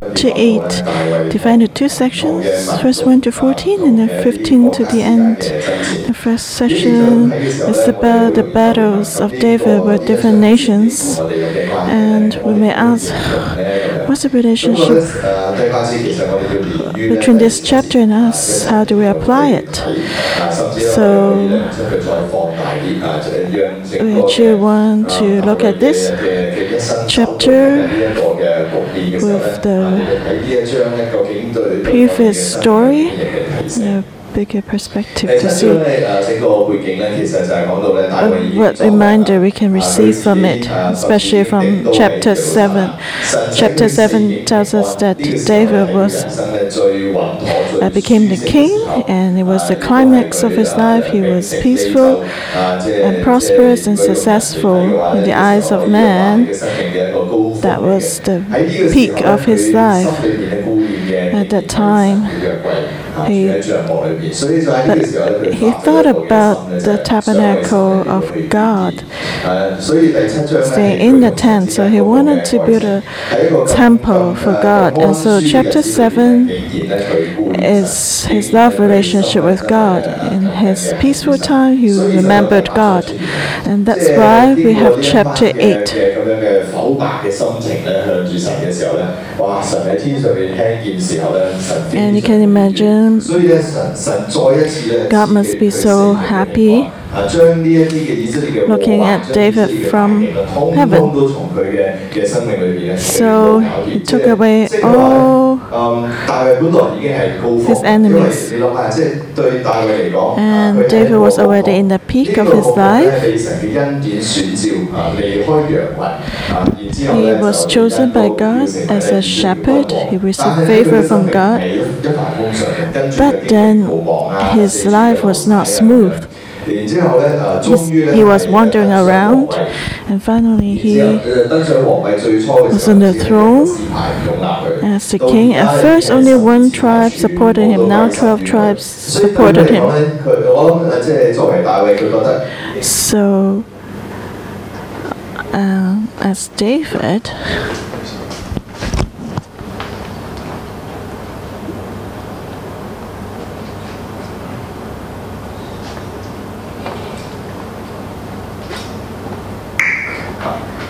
to 8 divided two sections, first 1 to 14 and then 15 to the end. The first section is about the battles of David with different nations. And we may ask, what's the relationship between this chapter and us? How do we apply it? So we actually want to look at this chapter with the previous story, the bigger perspective to see what reminder we can receive from it, especially from chapter 7. Chapter 7 tells us that David was uh, became the king, and it was the climax of his life. He was peaceful and prosperous and successful in the eyes of man. That was the peak of his life at that time. He, he thought about the tabernacle of God, staying in the tent. So he wanted to build a temple for God. And so, chapter 7 is his love relationship with God. In his peaceful time, he remembered God. And that's why we have chapter 8. And you can imagine God must be so happy looking at David from heaven. So he took away all his enemies. And David was already in the peak of his life. He was chosen by God as a shepherd. He received favor from God. But then his life was not smooth. He's, he was wandering around, and finally he was on the throne as the king. At first, only one tribe supported him. Now, twelve tribes supported him. So, uh, as David.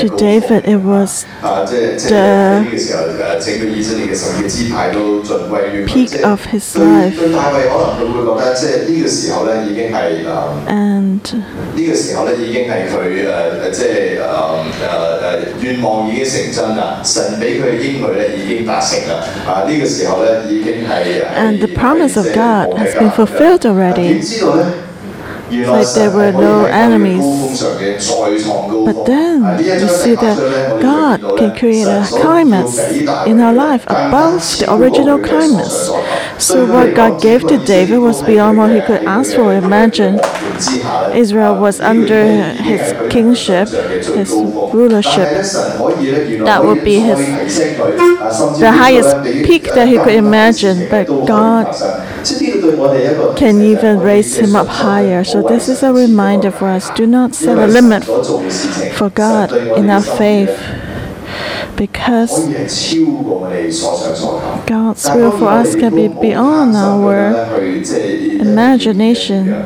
To David, it was the peak of his life. And and the promise of God has been fulfilled already. Like there were no enemies. But then you see that God can create a climax in our life above the original climax. So what God gave to David was beyond what he could ask for or imagine. Israel was under his kingship, his rulership. That would be his the highest peak that he could imagine. But God can even raise him up higher. So this is a reminder for us. Do not set a limit for God in our faith because God's will for us can be beyond our imagination.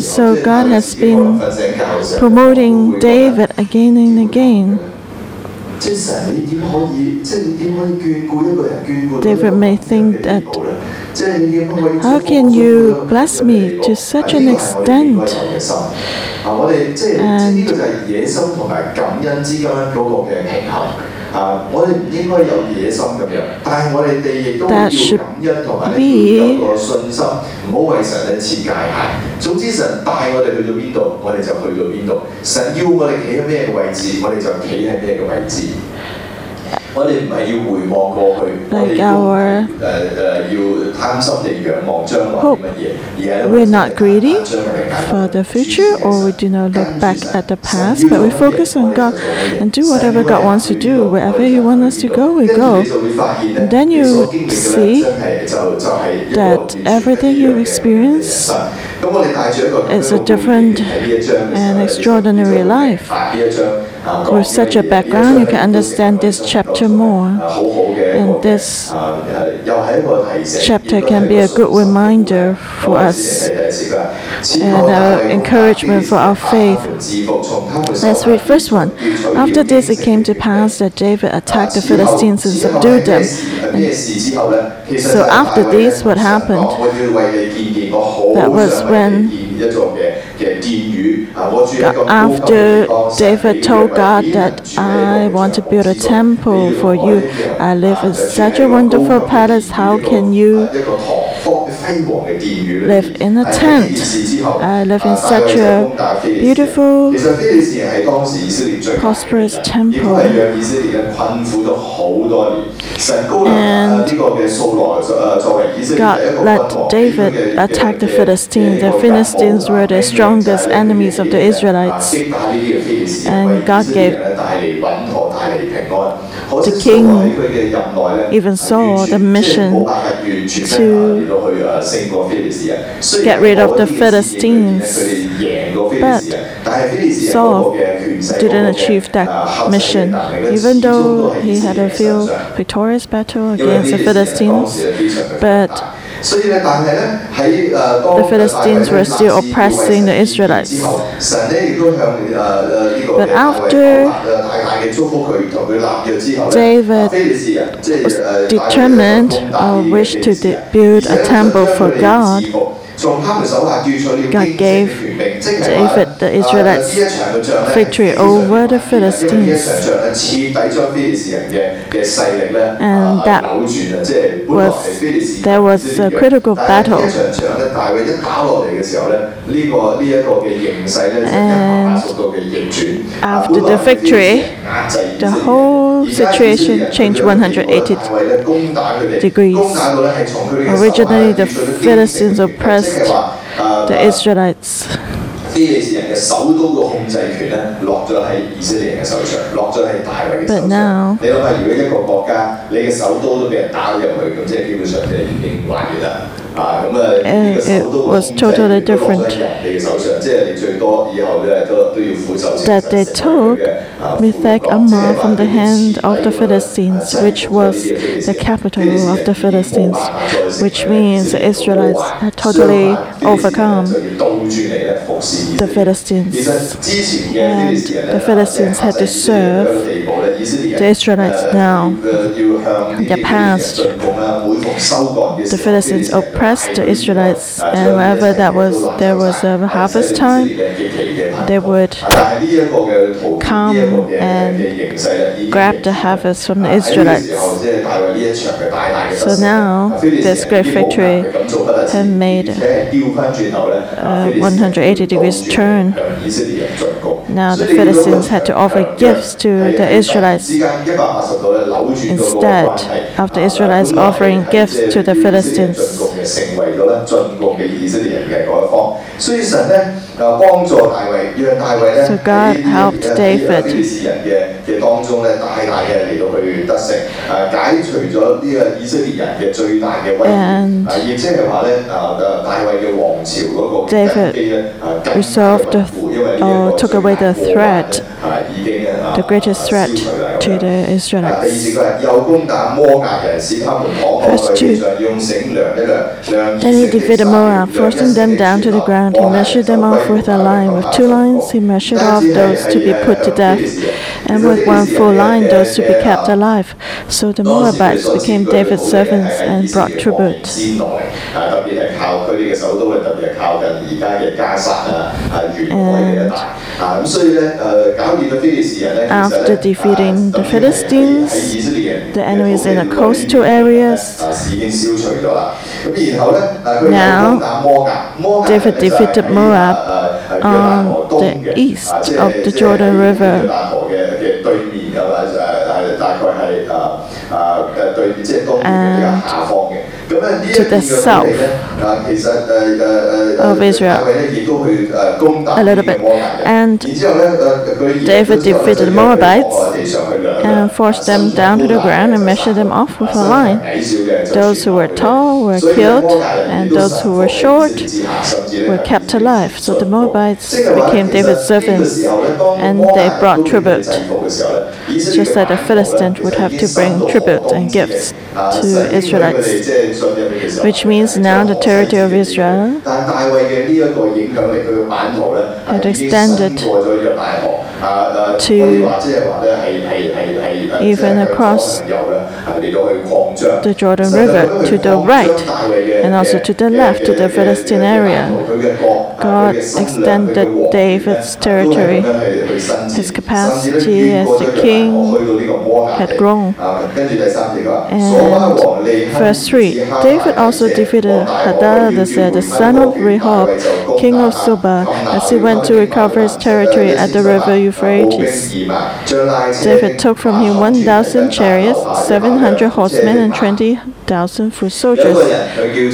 So God has been promoting David again and again. David may think that how can you bless me to such an extent? And that should be 我哋唔 系要回望过去，我 Like 哋都唔 our 系诶诶要贪心地仰望将来啲 hope. 乜嘢，而系 We're not greedy 将来嘅眼 for the future, or we do not look back at the past, but we focus on God and do whatever God wants to do. Wherever He wants us to go, we 跟住 go. 你就会发现咧 And then 你 you 所经历嘅 see 咧真系就就系一个 that 完全 everything 唔一 you 样嘅 experience 人生咁我哋带住一个咁样 is a 嘅 different 背景喺呢一章嘅时候 and 咧 extraordinary 你就会 life. with such a background, you can understand this chapter more. And this chapter can be a good reminder for us and our encouragement for our faith. Let's read first one. After this, it came to pass that David attacked the Philistines and subdued them. And so after this, what happened? That was when after David told God that I want to build a temple for you, I live in such a wonderful palace. How can you live in a tent? I live in such a beautiful, prosperous temple. And God let David attack the Philistines. The Philistines were the strongest enemies of the Israelites. And God gave The king even saw the mission to get rid of the Philistines. But Saul didn't achieve that mission, even though he had a few victorious battle against the Philistines. But the Philistines were still oppressing the Israelites. But after David was determined or wished to build a temple for God, God gave David uh, the Israelites victory over the Philistines. And that was there was a critical battle. And after the victory, the whole situation changed 180 degrees. Originally, the Philistines oppressed the Israelites. 非利士人嘅首都嘅控制權咧，落咗喺以色列人嘅手上，落咗喺大衛嘅手 But 上。 now- 你諗下，如果一個國家你嘅首都都俾人打咗入去，咁即係基本上即係已經玩完啦。 and it was totally different. That they took Metheg Ammah from the hand of the Philistines, which was the capital of the Philistines, which means the Israelites had totally overcome the Philistines. And the Philistines had to serve the Israelites now, in the past. The Philistines oppressed the Israelites, and whenever that was there was a harvest time, they would come and grab the harvest from the Israelites. So now, this great victory had made uh, a 180 degrees turn. Now the Philistines had to offer gifts to the Israelites. Instead of the Israelites offering gifts to the Philistines. 成為咗咧進貢嘅以色列人嘅嗰一方，所以神咧 诶帮助大卫，让大卫咧 So God 喺呢啲 helped 喺 David. 非利士人嘅嘅当中咧，大大嘅嚟到去得胜，诶解除咗呢个以色列人嘅最大嘅威胁， And 诶亦即系话咧诶诶大卫嘅王朝嗰个 David 根基咧诶更加 resolved the- 稳固因为呢一个 or took away the 最大嘅 threat 诶已经诶 the greatest threat 消除啦咁 to 样 the 第二 Israelites. 节佢系又攻打摩押人，使他们躺卧 Verse 在地 two. 上，用绳量一量，量 Then he defeated Moab, off with a line. With two lines, he measured off those to be put to death, and with one full line, those to be kept alive. So the Moabites became David's servants and brought tribute. 先 after defeating the Philistines, the enemies in the coastal areas, now David defeated Moab on the east of the Jordan River and to the south of Israel a little bit. And David defeated the Moabites and forced them down to the ground and measured them off with a line. Those who were tall were killed, and those who were short were kept alive. So the Moabites became David's servants, and they brought tribute, just that the Philistines would have to bring tribute and gifts to Israelites, which means now the territory of Israel. Had extended to even across the Jordan River to the right and also to the left to the Philistine area. God extended David's territory. His capacity as the king had grown. And verse 3 David also defeated Hadad the son of Rehob, king of Zobah, as he went to recover his territory at the river Euphrates. David took from him 1,000 chariots, 700 horsemen, and 20,000 foot soldiers.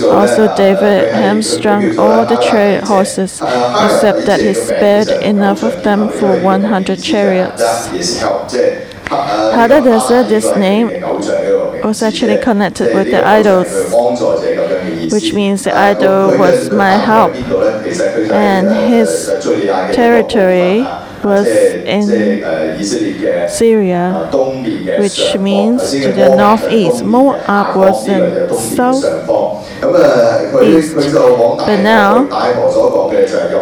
Also, David hamstrung all the chariot horses, except that he spared enough of them for 100 chariots. Hadadezer, this name was actually connected with the idols, which means the idol was my help, and his territory was in Syria, which means to the northeast. Moab was in south but now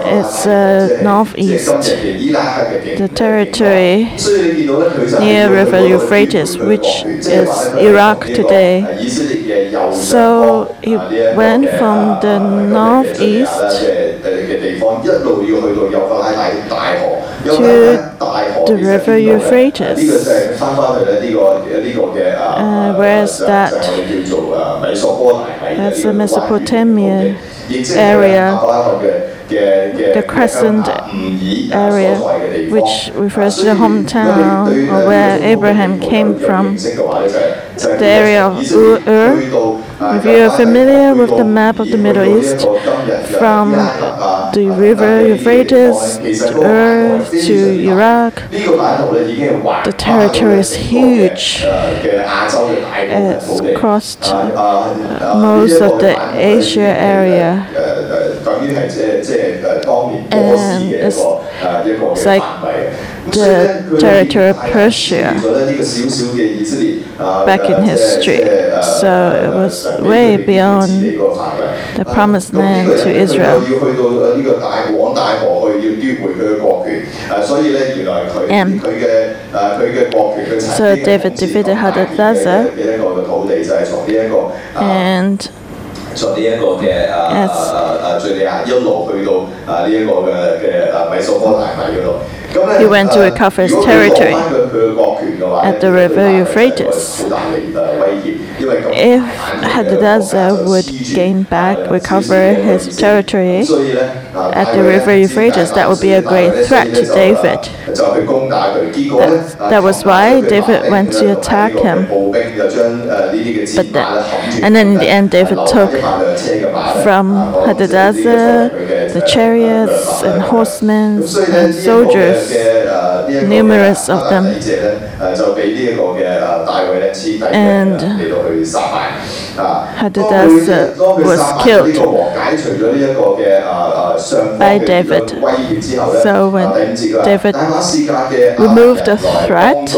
it's uh, northeast. The territory near River Euphrates, which is Iraq today. So he went from the northeast to the river Euphrates. Uh, where's that? That's the Mesopotamia area, the crescent mm, area, which refers to the hometown or where Abraham came from, the area of Ur. If you are familiar with the map of the Middle East, from the river Euphrates to Ur to Iraq, the territory is huge. It's crossed most of the Asia area. And it's, it's like the territory of Persia back in history. So it was way beyond the promised land to Israel. And so David defeated Hadadezer and 从呢一个嘅啊啊啊叙利亚一路去到啊呢一个嘅嘅啊米索波大米嗰度。 He went to recover his territory at the river Euphrates. If Hadadezer would gain back, recover his territory at the river Euphrates, that would be a great threat to David. That, that was why David went to attack him. But then, and then in the end, David took from Hadadezer the chariots and horsemen and soldiers, numerous of them. And Hadadezer was killed by David. So when David removed the threat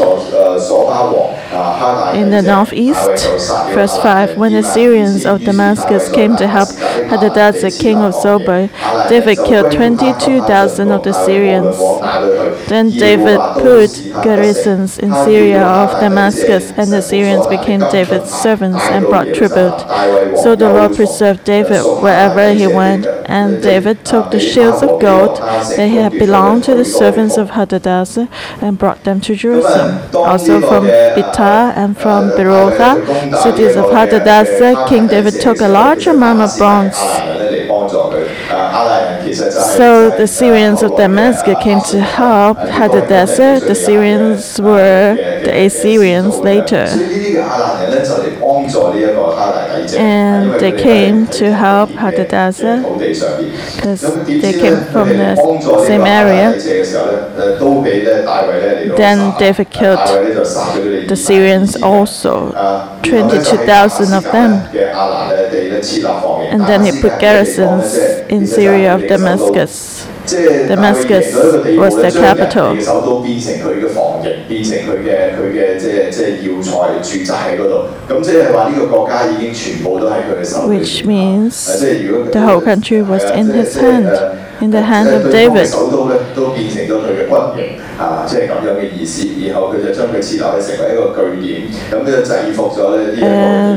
in the northeast, verse 5, when the Syrians of Damascus came to help Hadadezer, king of Zobah, David killed 22,000 of the Syrians. Then David put garrisons in Syria of Damascus, and the Syrians became David's servants and brought tribute. So the Lord preserved David wherever he went, and David took the shields of gold that had belonged to the servants of Hadadezer and brought them to Jerusalem. Also from Betah and from Berothai, cities of Hadadezer, King David took a large amount of bronze So the Syrians of Damascus came to help Hadadezer. The Syrians were the Assyrians later. And they came to help Hadadezer because they came from the same area. Then David killed the Syrians also, 22,000 of them. And then he put garrisons in Syria of Damascus. Damascus was the capital. Which means the whole country was in his hand, in the hand of David. 啊，即係咁樣嘅意思。然後佢就將佢設立咧成為一個據點，咁咧就制服咗咧呢一個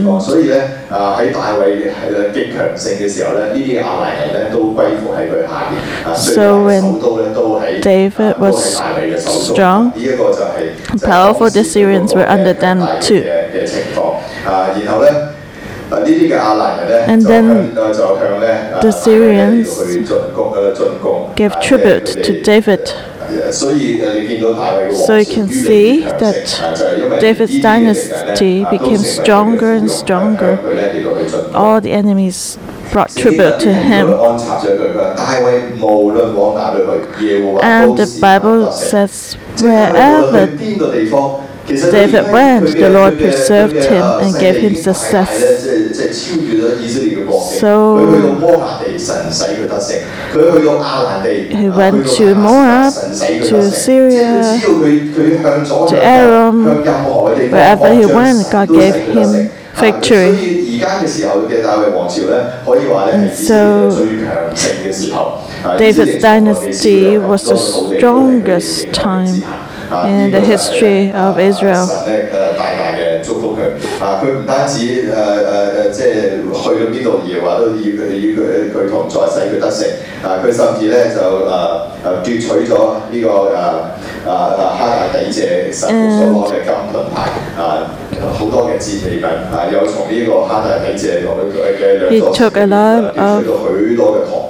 地方。所以咧啊喺大衛係極強盛嘅時候咧，呢啲亞蘭人咧都歸附喺佢下邊。啊，雖然首都咧都喺 David was strong, 呢一個就係 powerful. The Syrians were under them too. 嘅情況。啊，然後咧。 And then the Syrians gave tribute to David. So you can see that David's dynasty became stronger and stronger. All the enemies brought tribute to him. And the Bible says, wherever David went, the Lord preserved him and gave him success. So he went to Moab, to Syria, to Aram, wherever he went, God gave him victory. And so David's dynasty was the strongest time. in 呢 the 個就係 history of 啊 Israel. 神咧誒大大嘅祝福佢啊！佢唔單止誒誒誒，即係去到邊度耶和華都要佢與佢佢同在，使佢得勝啊！佢甚至咧就誒誒奪取咗呢、個誒啊啊哈大底謝神所攞嘅金盾牌啊！好多嘅戰利品啊，又從呢個哈大底謝同佢嘅兩 He 座 took a lot 奪取到許多嘅銅。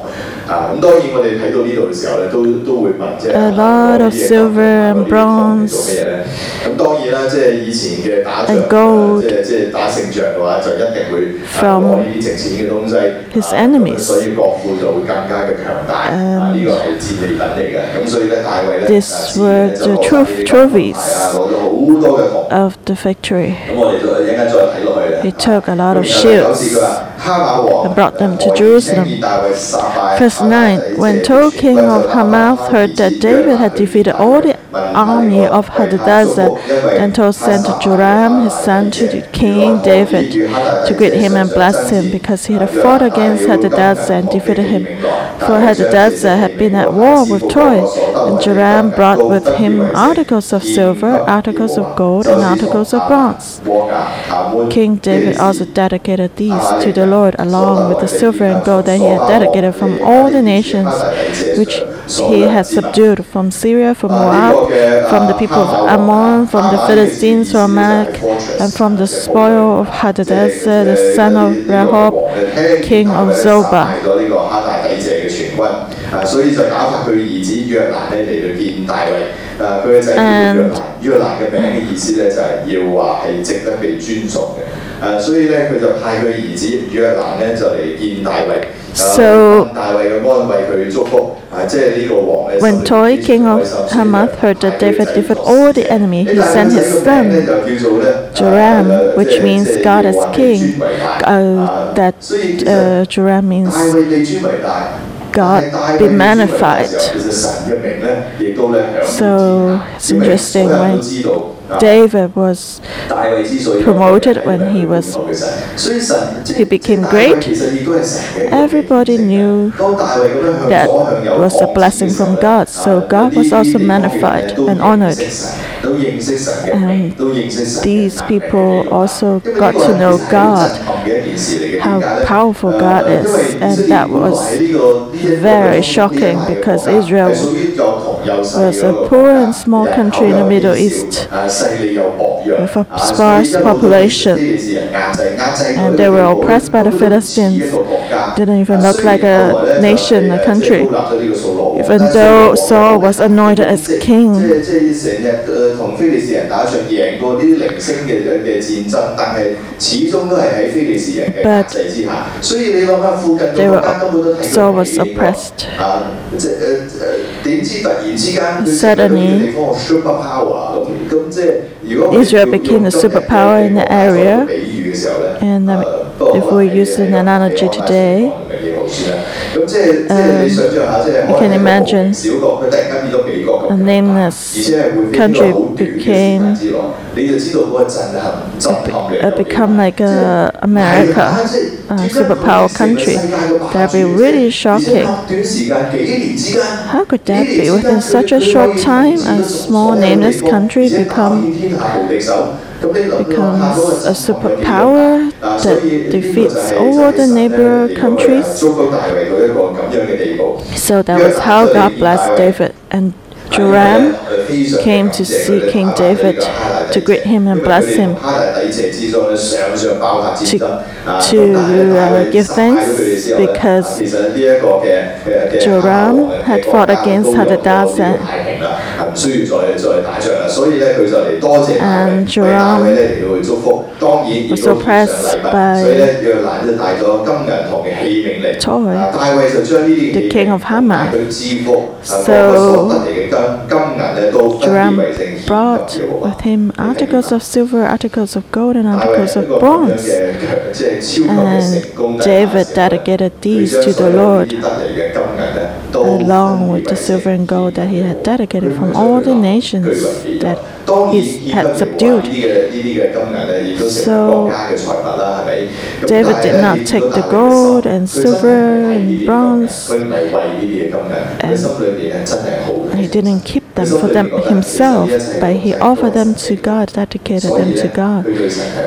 啊，咁当然我哋睇到呢度嘅时候咧，都都会问即系 A lot of silver and bronze 做咩咧？咁当然啦，即系以前嘅打仗 And gold 即系即系打胜仗嘅话，就一定会 from 攞呢啲值钱嘅东西。 his 啊 enemies 所以国库就会更加嘅强大。啊，呢个系战利品嚟嘅。咁所以咧，大卫咧 These 啊 were 自 the 然就攞 tro- 呢啲金 trophies 牌啊，攞咗好多嘅铜。 of the victory. 咁我哋就一阵间再睇落去咧。 He took a lot of 咁然后 shields 九节佢话哈马王 and brought them to 我 Jerusalem. 听 9, when Tou, king of Hamath, heard that David had defeated all the army of Hadadezer, then Tou sent Joram, his son, to King David to greet him and bless him, because he had fought against Hadadezer and defeated him. For Hadadezer had been at war with Tou, and Joram brought with him articles of silver, articles of gold, and articles of bronze. King David also dedicated these to the Lord, along with the silver and gold that he had dedicated from all the nations which he had subdued from Syria, from Moab, from the people of Ammon, from the Philistines, from Amalek, and from the spoil of Hadadezer, the son of Rehob, king of Zobah. 咗呢个哈大底谢嘅全军，啊，所以就打发佢儿子约兰咧嚟到见大卫，啊，佢嘅仔叫约兰，约兰嘅名嘅意思咧就系要话系值得被尊崇嘅，啊，所以咧佢就派佢儿子约兰咧就嚟见大卫。 so when Tou, king of Hamath, heard that David defeated all the enemy, he sent his son Joram, which means God as king. Uh, that uh, Joram means God be magnified. So it's interesting right? David was promoted when he was he became great. Everybody knew that was a blessing from God. So God was also magnified and honored. And these people also got to know God, how powerful God is, and that was very shocking because Israel was a poor and small country in the Middle East with a sparse population. And they were oppressed by the Philistines. Didn't even look like a nation, a country even though Saul was anointed as king. But they were, Saul was oppressed. Suddenly, Israel became a superpower in the area. And um, if we use an analogy today, um, you can imagine a nameless country became uh, become like a America, a superpower country. That'd be really shocking. How could that be? Within such a short time, a small nameless country become becomes a superpower that defeats all the neighbor countries. So that was how God blessed David and Joram came to see King David to greet him and bless him, to, to uh, give thanks because Joram had fought against Hadadezer and Joram was oppressed by the king of Hamath. So Joram brought with him articles of silver, articles of gold, and articles of bronze. And David dedicated these to the Lord, along with the silver and gold that he had dedicated from all the nations that he had subdued. So David did not take the gold and silver and bronze. He didn't keep them for them himself, but he offered them to God, dedicated them to God.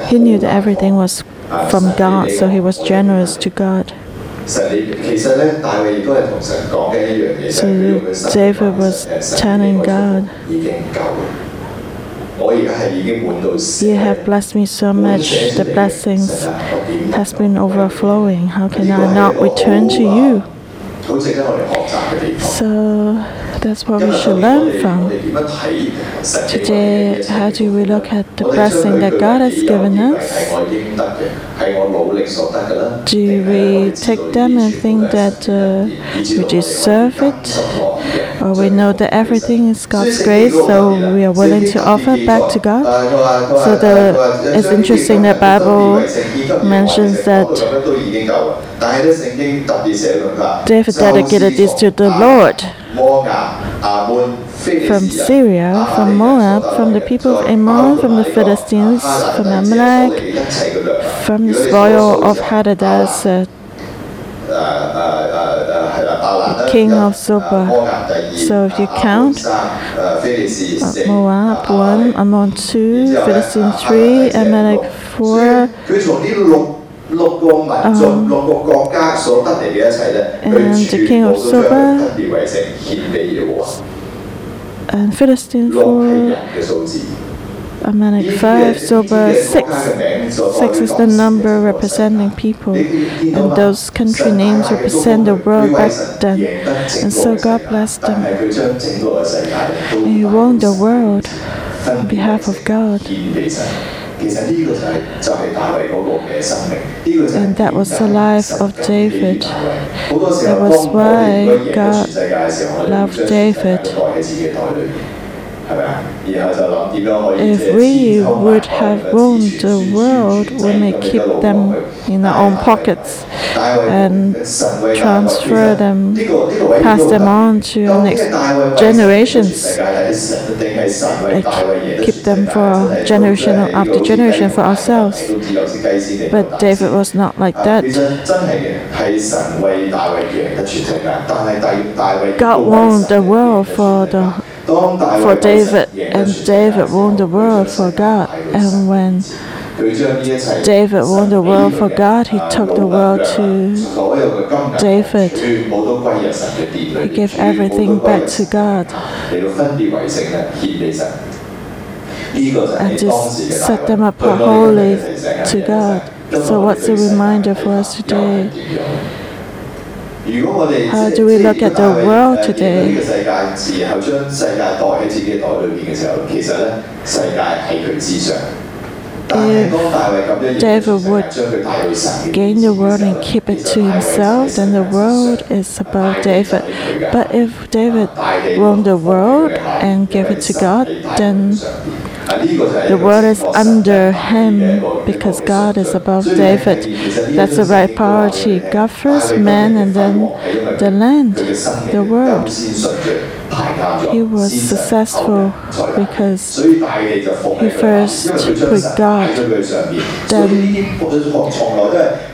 He knew that everything was from God, so he was generous to God. So David was telling God, you have blessed me so much. The blessings has been overflowing. How can I not return to oh, you? So that's what we should learn from. Today, how do we look at the blessing that God has given us? Do we take them and think that uh, we deserve it? Or we know that everything is God's grace, so we are willing to offer back to God? So the, it's interesting that Bible mentions that David dedicated this to the Lord from Syria, from Moab, from the people of Ammon, from the Philistines, from Amalek, from the spoil of Hadadezer, king of Zobah. So if you count, Moab 1, Ammon 2, Philistines 3, Amalek 4, 六六个民族、六个国家所得嚟嘅一切咧，佢 And the 全 king 部 of 都将佢 Zobah 分别为成献俾耶和华。 and Philistine 六系 4, 人嘅数字。 Amalek 5, Zobah 6. 6 is the number representing people, and those country names represent the world back then. And so God blessed them. 但系佢将整个嘅世界都 And He won the world 分 on behalf of God. And that was the life of David. That was why God loved David. If we would have ruled the world, we may keep them in our own pockets and transfer them, pass them on to next generations, keep them for generation after generation for ourselves. But David was not like that. God won the world for the for David, and David won the world for God. And when David won the world for God, he took the world to David. He gave everything back to God. And just set them apart holy to God. So, what's a reminder for us today? How do we look at the world today? If David would gain the world and keep it to himself, then the world is above David. But if David won the world and gave it to God, then the world is under him because God is above David. That's the right priority. God first, man, and then the land, the world. He was successful because he first put God, then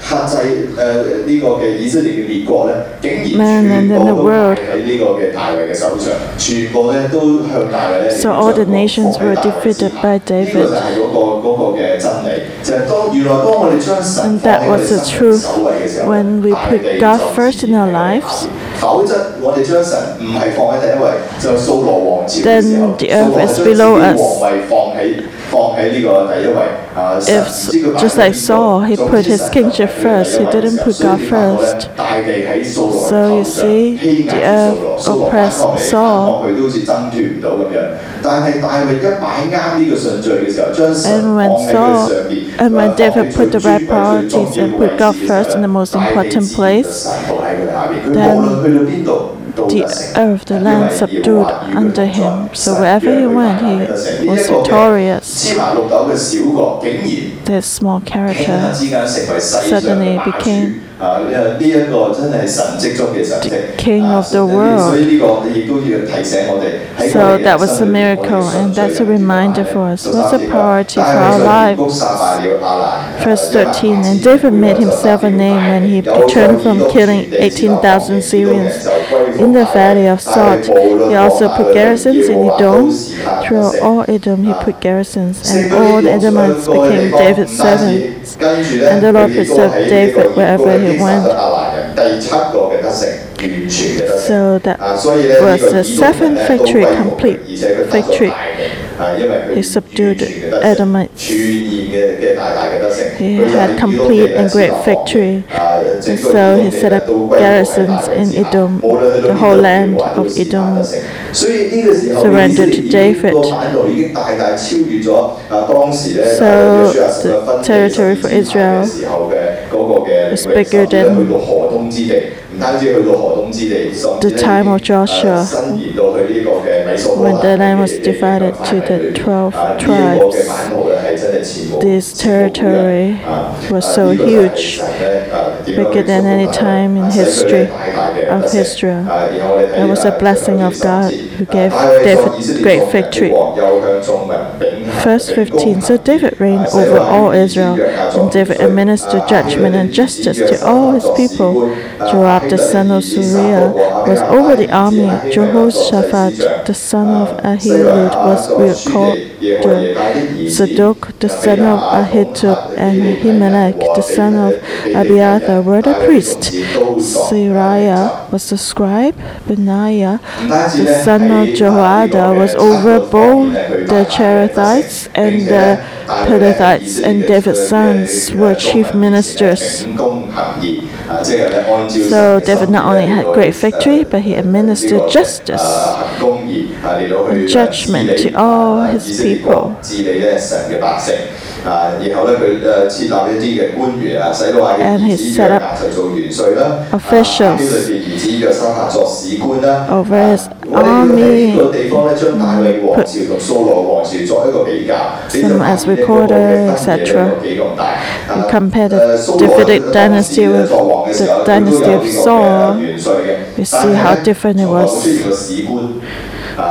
克制诶呢个嘅以色列嘅列国咧，竟然 Man 全 and then 部 the 都 world. 喺呢个嘅大卫嘅手上，全部咧都向大卫咧。 So all the nations were defeated by 呢个 David. 就系嗰个嗰个嘅真理，就系当原来当我哋将神 And 放 that 喺我哋 was the 生命 truth 首位嘅时候， when we 大 put 地 God 就 first in our lives. 否则我哋将神唔系放喺第一位，就扫罗王朝嘅时 Then 候， the 扫 earth 罗 is 将 below 自己 us. 皇位放喺 if, just like Saul, he put his kingship first, he didn't put God first. So you see, the earth oppressed Saul. And when Saul, and when David put the right priorities and put God first in the most important place, then the earth, the land subdued under him. So wherever he went, he was victorious. This small character suddenly became the king of the world. So that was a miracle, and that's a reminder for us. What's the priority for our lives? Verse 13 And David made himself a name when he returned from killing 18,000 Syrians. In the valley of Salt, he also put garrisons in Edom. Throughout all Edom, he put garrisons, and all the Edomites became David's servants. And the Lord preserved David wherever he went. So that was the seventh victory, complete victory. He subdued Edomites. He had complete and great victory. And so he set up garrisons in Edom, the whole land of Edom, surrendered to David. So the territory for Israel is bigger than the time of Joshua, when the land was divided to the 12 tribes, this territory was so huge, bigger than any time in history of Israel. It was a blessing of God who gave David great victory. Verse 15 So David reigned over all Israel, and David administered judgment and justice to all his people. Joab the son of Zeruiah was over the army, Jehoshaphat the son of Ahilud was called Zadok the son of Ahitub and Ahimelech the son of Abiathar were the priests. Seraiah was the scribe. Benaiah the son of Jehoiada was over both the Cherethites and the Pelethites, and David's sons were chief ministers. So David not only had great victory, but he administered justice judgment to all his people. And he set up officials over his army. Some as recorder, etc. And compare the Davidic dynasty with the dynasty of Saul. You see how different it was.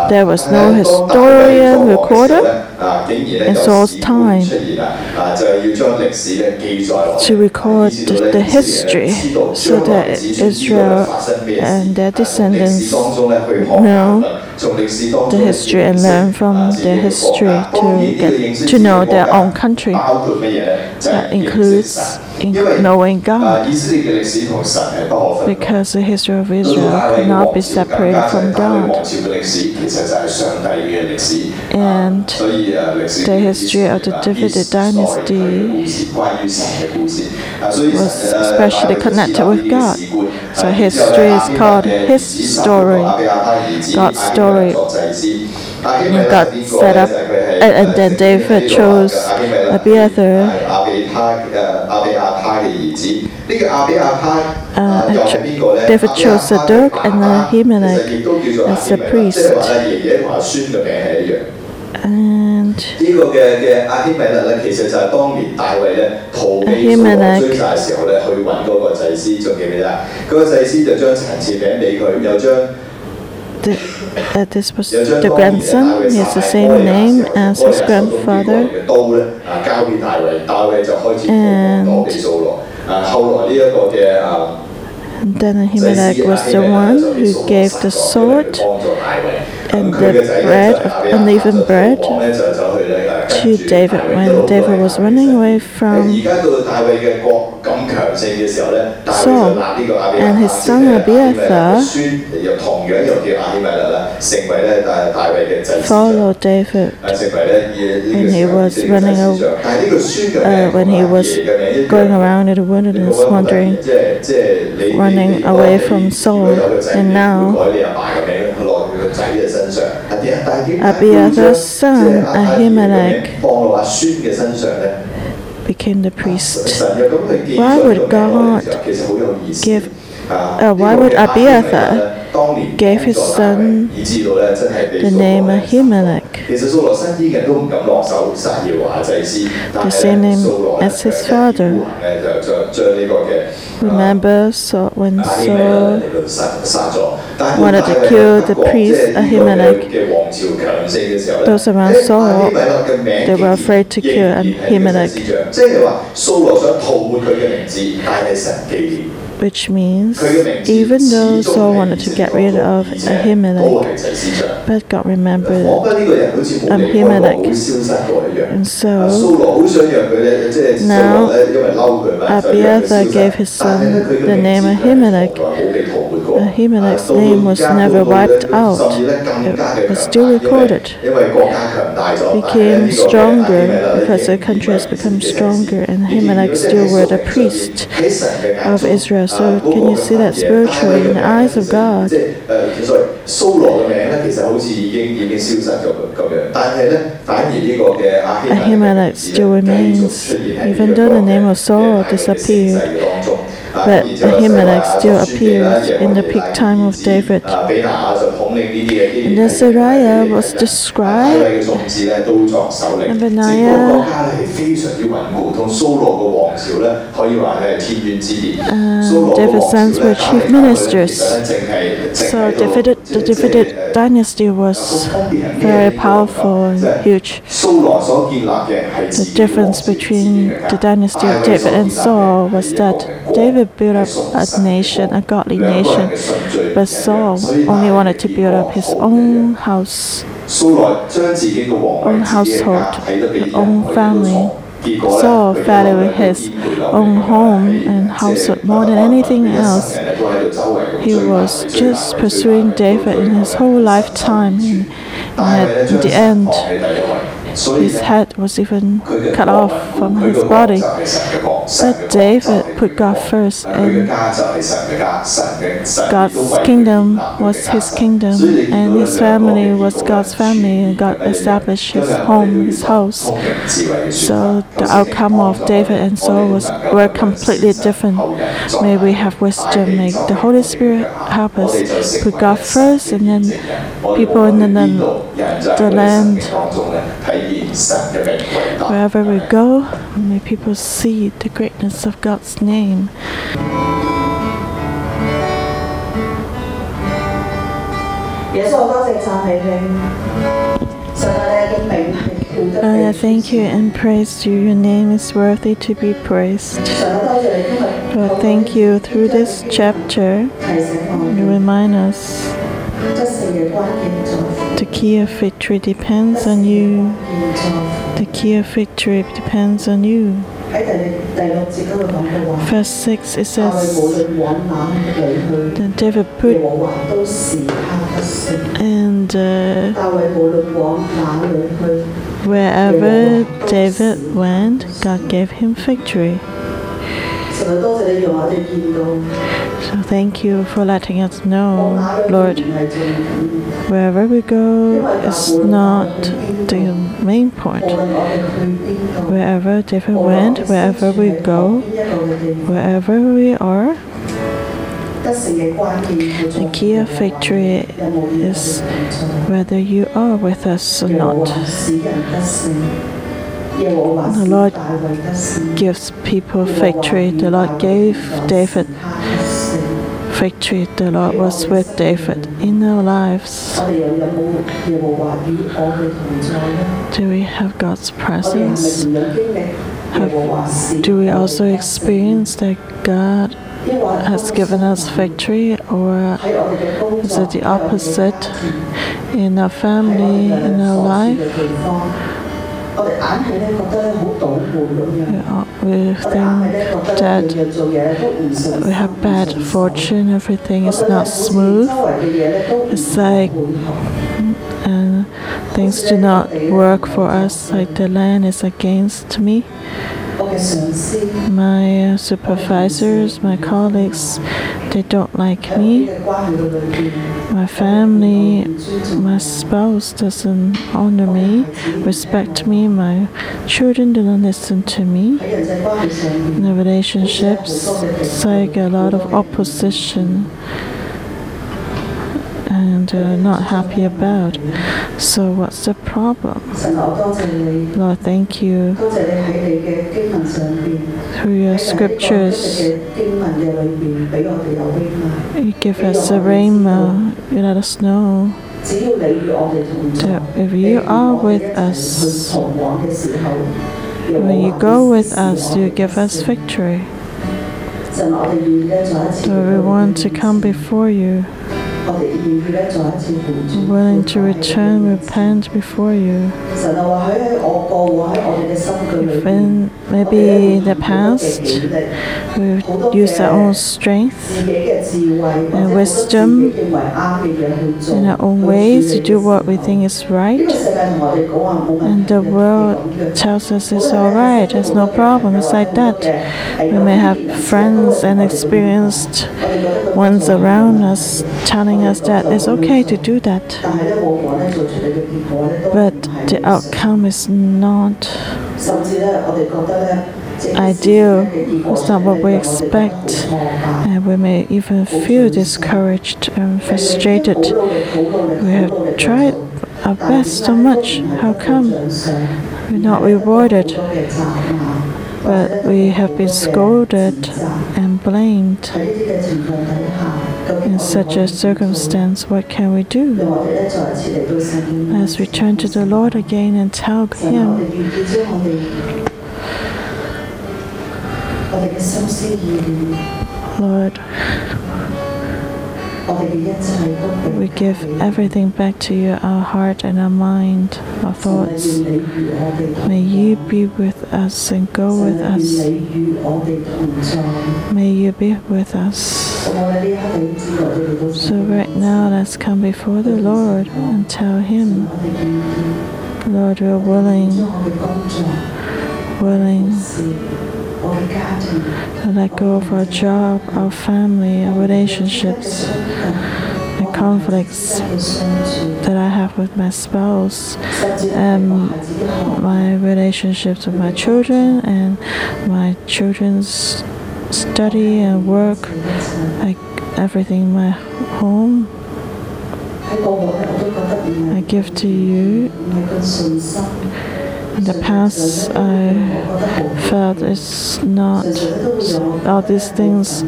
There was no historian recorder, and so time to record the history so that Israel and their descendants know the history and learn from their history to get to know their own country. That includes in knowing God. Because the history of Israel cannot be separated from God. And the history of the Davidic dynasty was especially connected with God. So history is called his story, God's story. And God set up, and, and then David chose Abiathar. Uh, David chose Zadok and Ahimelech as a priest. And 呢個嘅嘅阿希米勒咧，其實就係當年大衛咧逃避掃羅追殺嘅時候咧，去揾嗰個祭司，仲記唔記得？嗰、個祭司就將陳設餅俾佢，又將 the, uh, this was the grandson. He has the same name as his grandfather. And then Ahimelech was the one who gave the sword and the bread of unleavened bread to David when David was running away from Saul and his son Abiathar. Followed David when he was running away, uh, when he was going around in the wilderness wandering, running away from Saul. And now Abiathar's son Ahimelech became the priest. Why would God give uh, uh, why would Abiathar uh, gave his son the name Ahimelech, the same name as his father? Remember Saul, when Saul wanted to kill the priest Ahimelech, those around Saul, they were afraid to kill Ahimelech which means even though Saul wanted to get rid of Ahimelech, but God remembered Ahimelech. And so now Abiathar gave his son the name Ahimelech. Ahimelech's name was never wiped out, it was still recorded. It became stronger because the country has become stronger, and Ahimelech still were the priest of Israel. So, can you see that spiritually in the eyes of God? Ahimelech still remains, even though the name of Saul disappeared. But Ahimelech still appears in the peak time of David. And was described, and Benaiah David's sons were chief ministers. So David, the David dynasty was very powerful and huge. The difference between the dynasty of David and Saul was that David to built up a nation, a godly nation, but Saul only wanted to build up his own house, own household, own family. Saul valued his own home and household more than anything else. He was just pursuing David in his whole lifetime, and at the end, his head was even cut off from his body. But David put God first, and God's kingdom was his kingdom, and his family was God's family, and God established his home, his house. So the outcome of David and Saul was were completely different. May we have wisdom. May the Holy Spirit help us put God first, and then people in the, the land Wherever we go, may people see the greatness of God's name. Lord, I thank you and praise you. Your name is worthy to be praised. Lord, thank you. Through this chapter, you remind us the key of victory depends on you. The key of victory depends on you. Verse 6 it says, The devil put and uh, wherever David went, God gave him victory. So thank you for letting us know, Lord. Wherever we go is not the main point. Wherever David went, wherever we go, wherever we are, the key of victory is whether you are with us or not. The Lord gives people victory. The Lord gave David victory the Lord was with David in our lives. Do we have God's presence? Have, do we also experience that God has given us victory, or is it the opposite in our family, in our life? we think that we have bad fortune, everything is not smooth. It's like uh, things do not work for us, like the land is against me. My uh, supervisors, my colleagues, they don't like me. My family, my spouse doesn't honor me, respect me. My children don't listen to me. In the relationships, i get a lot of opposition and uh, not happy about. So, what's the problem? Lord, thank you. Through your scriptures, you give us the rainbow, you let us know that if you are with us, when you go with us, you give us victory. So we want to come before you. Willing to return, repent before you. Even. Maybe in the past, we use our own strength and wisdom in our own ways to do what we think is right. And the world tells us it's all right, There's no problem, it's like that. We may have friends and experienced ones around us telling us that it's okay to do that. But the outcome is not ideal is not what we expect, and we may even feel discouraged and frustrated. We have tried our best so much, how come we're not rewarded? But we have been scolded and blamed. In such a circumstance, what can we do? As we turn to the Lord again and tell Him, Lord, we give everything back to you our heart and our mind, our thoughts. May you be with us and go with us. May you be with us. So, right now, let's come before the Lord and tell Him, Lord, we're willing, willing to let go of our job, our family, our relationships, the conflicts that I have with my spouse, and my relationships with my children, and my children's study and work, like everything in my home. I give to you. In the past, I felt it's not, all these things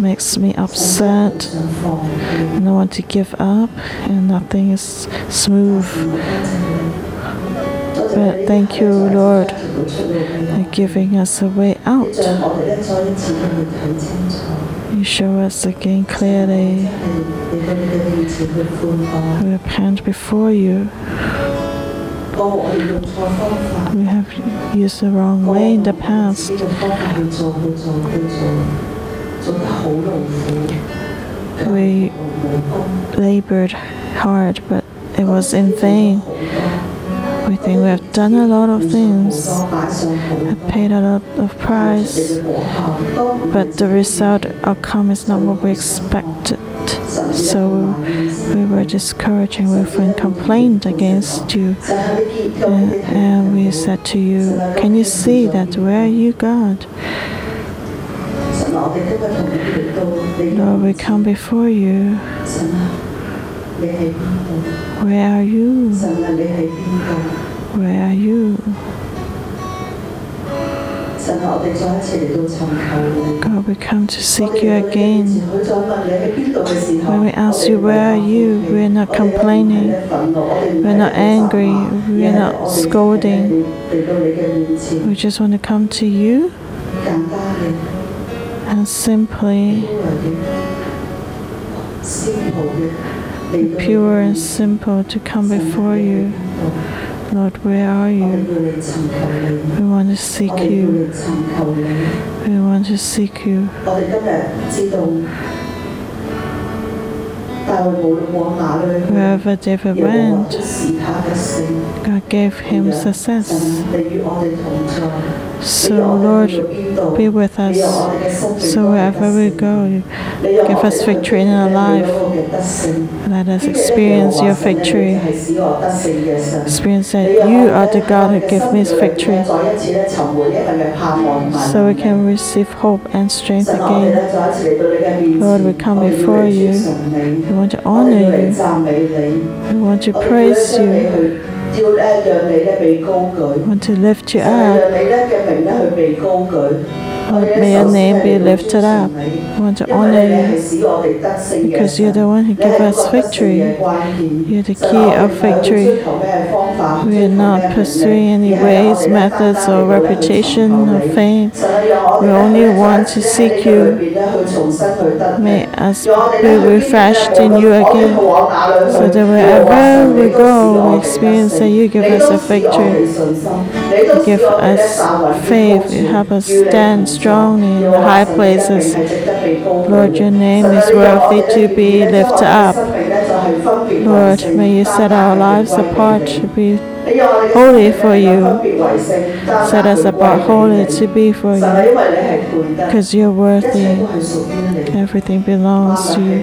makes me upset. I want to give up, and nothing is smooth. But thank you, Lord, for giving us a way out. You show us again clearly. We repent before you. We have used the wrong way in the past. We labored hard, but it was in vain everything. We have done a lot of things, have paid a lot of price, but the result outcome is not what we expected. So we were discouraging. We even complained against you, and, and we said to you, "Can you see that? Where are you, God?" Lord, we come before you. Where are you? Where are you? God, we come to seek you again. When we ask you, Where are you? We're not complaining, we're not angry, we're not scolding. We just want to come to you and simply pure and simple to come before you. Lord, where are you? We want to seek you. We want to seek you. Wherever David went, God gave him success. So, Lord, be with us. So, wherever we go, give us victory in our life. Let us experience your victory. Experience that you are the God who gives me victory. So we can receive hope and strength again. Lord, we come before you. We want to honor you. We want to praise you want to lift you up. Lord, may your name be lifted up. We want to honor you because you're the one who gives us victory. You're the key of victory. We are not pursuing any ways, methods, or reputation or fame. We only want to seek you. May us be refreshed in you again so that wherever we go, we experience that you give us a victory. You give us faith. You help us stand strong in the high places. Lord, your name is worthy to be lifted up. Lord, may you set our lives apart to be holy for you. Set us apart holy to be for you. Because you're worthy. Everything belongs to you.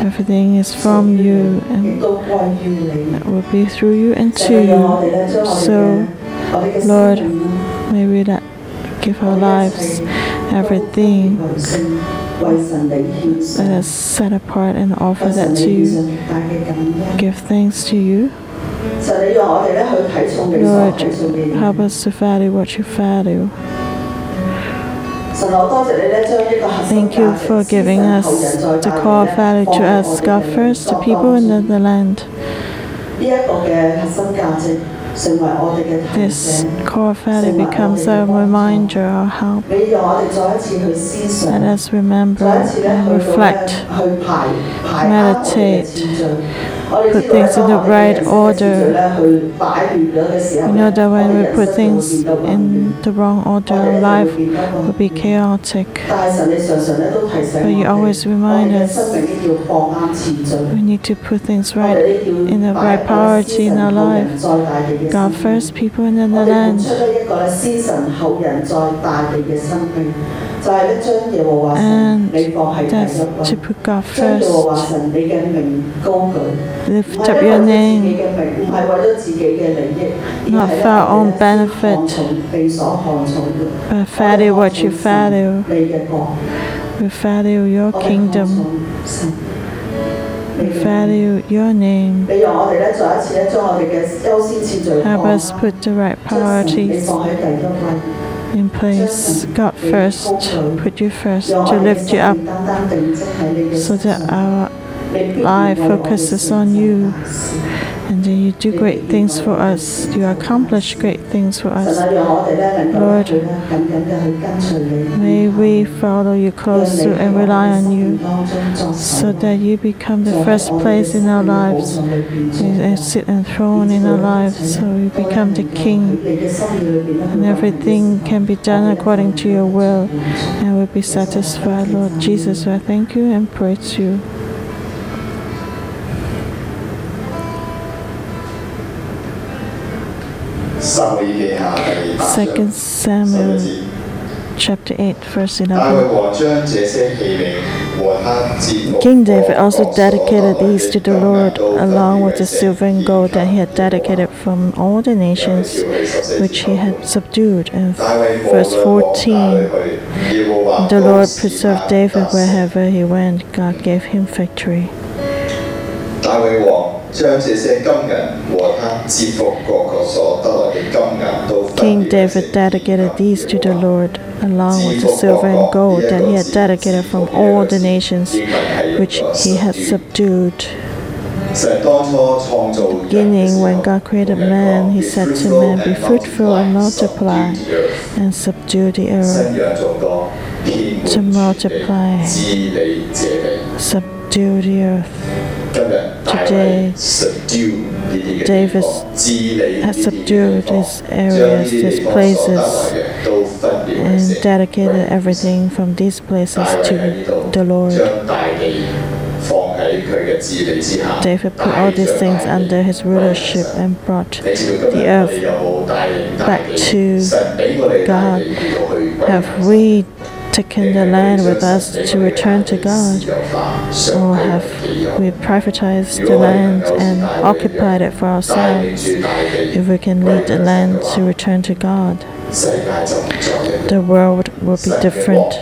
Everything is from you and will be through you and to you. So, Lord, may we give our lives, everything that is set apart and offer that to you. Give thanks to you. Lord, help us to value what you value. Thank you for giving us the call value to us, God first, the people and then the land. This core value becomes a reminder of how. Let us remember and reflect, meditate, put things in the right order. We know that when we put things in the wrong order, life will be chaotic. But you always remind us we need to put things right in the right priority in our life. God first, people, and then the land and that's to put God first. Lift up your name, not for our own benefit, but value what you value. We value your kingdom. We value your name. Help us put the right priorities in place. God first, put you first to lift you up so that our life focuses on you and you do great things for us. You accomplish great things for us. Lord, may we follow you closely and rely on you so that you become the first place in our lives. and sit enthroned in our lives so you become the King. And everything can be done according to your will and we'll be satisfied. Lord Jesus, I thank you and praise you. Second Samuel chapter 8, verse 11. King David also dedicated these to the Lord, along with the silver and gold that he had dedicated from all the nations which he had subdued. And verse 14 The Lord preserved David wherever he went, God gave him victory. 大卫王将这些金银和他折服各国所得来嘅金银都分 King 别 David 赐 dedicated these to the Lord, along with the silver and gold that he had dedicated from all the nations which he had subdued. 神当初创造人嘅时候 Beginning when God created man, he said to man, Be fruitful and multiply and subdue the earth, 生养众多，遍满 to multiply. 治理这地。 subdue the earth. Today, Davis has subdued these areas, these places, and dedicated everything from these places to the Lord. David put all these things under his rulership and brought the earth back to God. Have we taken the land with us to return to God? Or have we privatized the land and occupied it for ourselves if we can lead the land to return to God? the world will be different.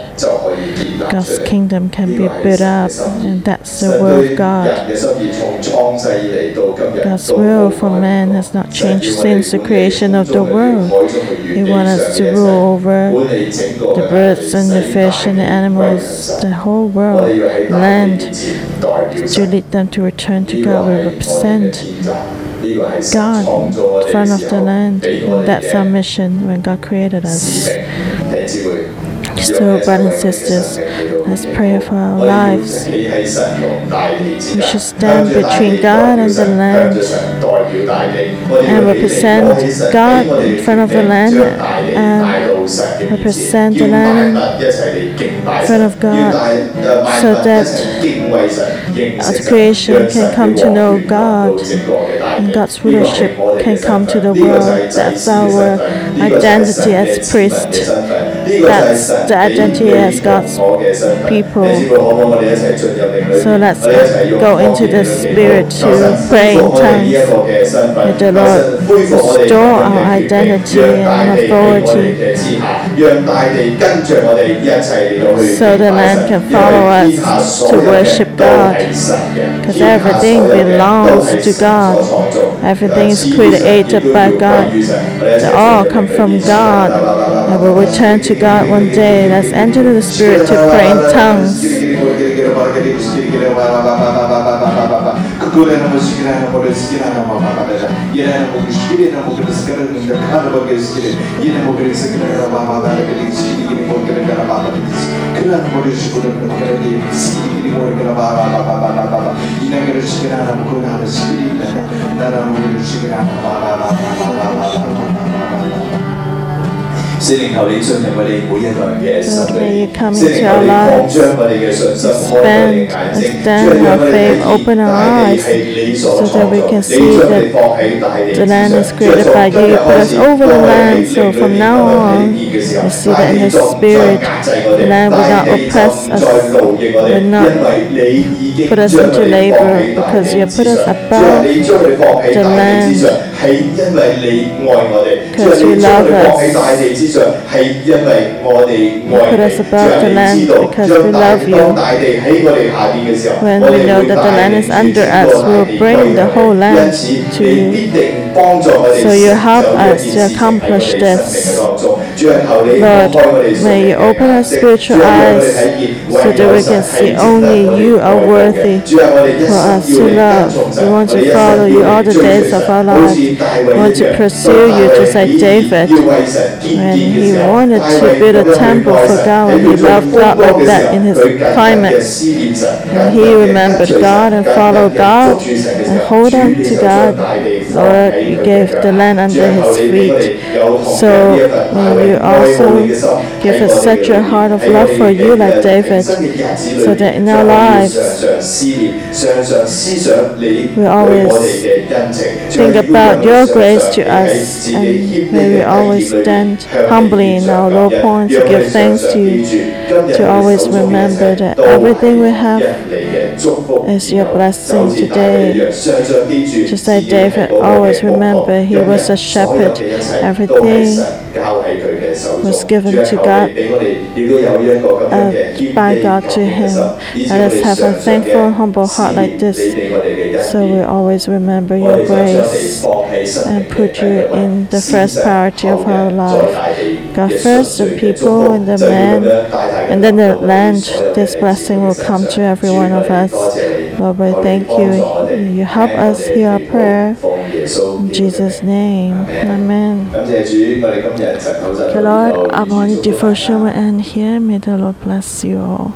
God's kingdom can be built up, and that's the will of God. God's will for man has not changed since the creation of the world. He wants us to rule over the birds and the fish and the animals, the whole world, land, to lead them to return to God. We represent God, front of the Land, that's our mission when God created us. So, brothers and sisters, let's pray for our lives. We should stand between God and the land and represent God in front of the land and represent the land in front of God so that creation can come to know God and God's rulership can come to the world. That's our identity as priests that's the identity as God's people. So let's go into the Spirit to pray in tongues. May the Lord restore our identity and authority so the land can follow us to worship God because everything belongs to God. Everything is created by God. They all come from God. And will return to God one day. Let's enter the Spirit to pray in tongues. Spirit 圣灵求你进入我哋每一个人嘅心 Lord, may you 里， come 圣 into 灵 our 求你扩 lives. 张我哋嘅信心，开我哋嘅 Expand, 眼睛， expand 将 our 我哋 faith, 睇 open 见 our 大地 eyes 系你所 so 创 that we 造， can 你 see 将 that 你放喺大地 The 之 land 上 is created by you. You put us over the land. So from now on, we see that in the Spirit, the land will not oppress us, will not put us into labor because you put us above the land because you love. You put us above the land because we love you. When we know that the land is under us, we'll bring the whole land to you. So you help us to accomplish this. Lord, may you open our spiritual eyes so that we can see only you are worthy for us to love. We want to follow you all the days of our lives. We want to pursue you just like David. When he wanted to build a temple for God, when he loved God like that in his climate, and he remembered God and followed God and hold on to God. Lord, you gave the land under his feet. So may you also give us such a heart of love for you like David, so that in our lives we always think about your grace to us and may we always stand humbly in our low points to give thanks to you, to always remember that everything we have is your blessing today. Just like David always remember he was a shepherd. Everything was given to God, uh, by God to him. Let us have a thankful humble heart like this, so we always remember your grace and put you in the first priority of our life. God first, the people and the man, and then the land. This blessing will come to every one of us. Lord, we thank you. You help us hear our prayer. In Jesus' name, Amen. The Lord, our morning devotion end here. May the Lord bless you all.